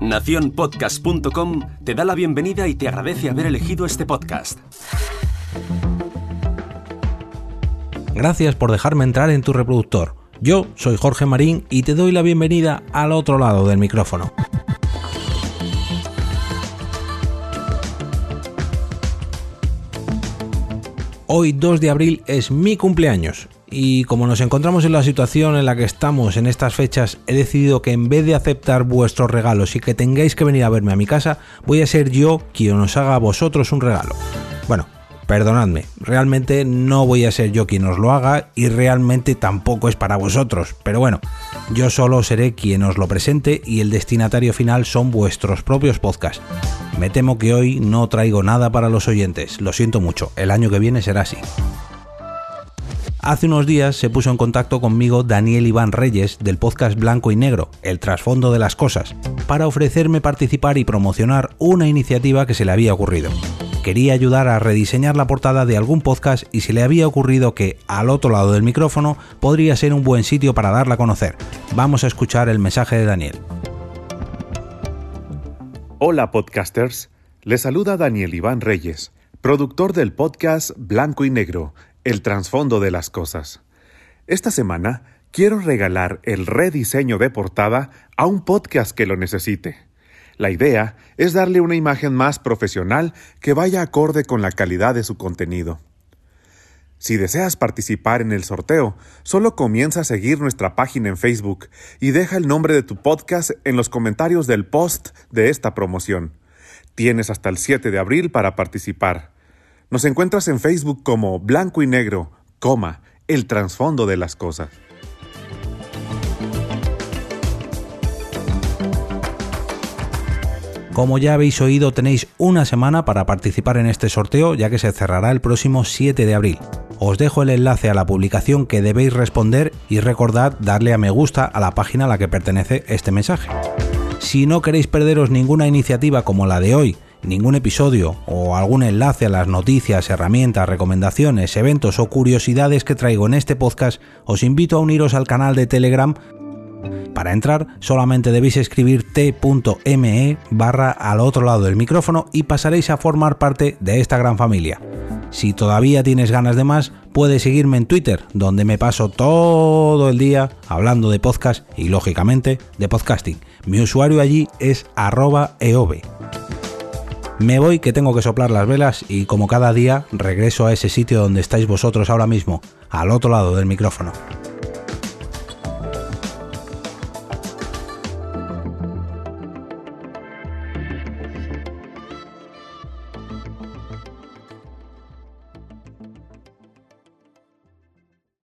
Naciónpodcast.com te da la bienvenida y te agradece haber elegido este podcast. Gracias por dejarme entrar en tu reproductor. Yo soy Jorge Marín y te doy la bienvenida al otro lado del micrófono. Hoy 2 de abril es mi cumpleaños y como nos encontramos en la situación en la que estamos en estas fechas, he decidido que en vez de aceptar vuestros regalos y que tengáis que venir a verme a mi casa, voy a ser yo quien os haga a vosotros un regalo. Bueno, Perdonadme, realmente no voy a ser yo quien os lo haga y realmente tampoco es para vosotros, pero bueno, yo solo seré quien os lo presente y el destinatario final son vuestros propios podcasts. Me temo que hoy no traigo nada para los oyentes, lo siento mucho, el año que viene será así. Hace unos días se puso en contacto conmigo Daniel Iván Reyes del podcast Blanco y Negro, El trasfondo de las cosas, para ofrecerme participar y promocionar una iniciativa que se le había ocurrido quería ayudar a rediseñar la portada de algún podcast y se le había ocurrido que al otro lado del micrófono podría ser un buen sitio para darla a conocer. Vamos a escuchar el mensaje de Daniel. Hola podcasters, les saluda Daniel Iván Reyes, productor del podcast Blanco y Negro, el trasfondo de las cosas. Esta semana quiero regalar el rediseño de portada a un podcast que lo necesite. La idea es darle una imagen más profesional que vaya acorde con la calidad de su contenido. Si deseas participar en el sorteo, solo comienza a seguir nuestra página en Facebook y deja el nombre de tu podcast en los comentarios del post de esta promoción. Tienes hasta el 7 de abril para participar. Nos encuentras en Facebook como Blanco y Negro, coma, el trasfondo de las cosas. Como ya habéis oído, tenéis una semana para participar en este sorteo ya que se cerrará el próximo 7 de abril. Os dejo el enlace a la publicación que debéis responder y recordad darle a me gusta a la página a la que pertenece este mensaje. Si no queréis perderos ninguna iniciativa como la de hoy, ningún episodio o algún enlace a las noticias, herramientas, recomendaciones, eventos o curiosidades que traigo en este podcast, os invito a uniros al canal de Telegram para entrar solamente debéis escribir t.me barra al otro lado del micrófono y pasaréis a formar parte de esta gran familia. Si todavía tienes ganas de más, puedes seguirme en Twitter, donde me paso todo el día hablando de podcast y lógicamente de podcasting. Mi usuario allí es arroba eove. Me voy que tengo que soplar las velas y como cada día regreso a ese sitio donde estáis vosotros ahora mismo, al otro lado del micrófono.